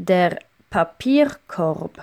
Der Papierkorb.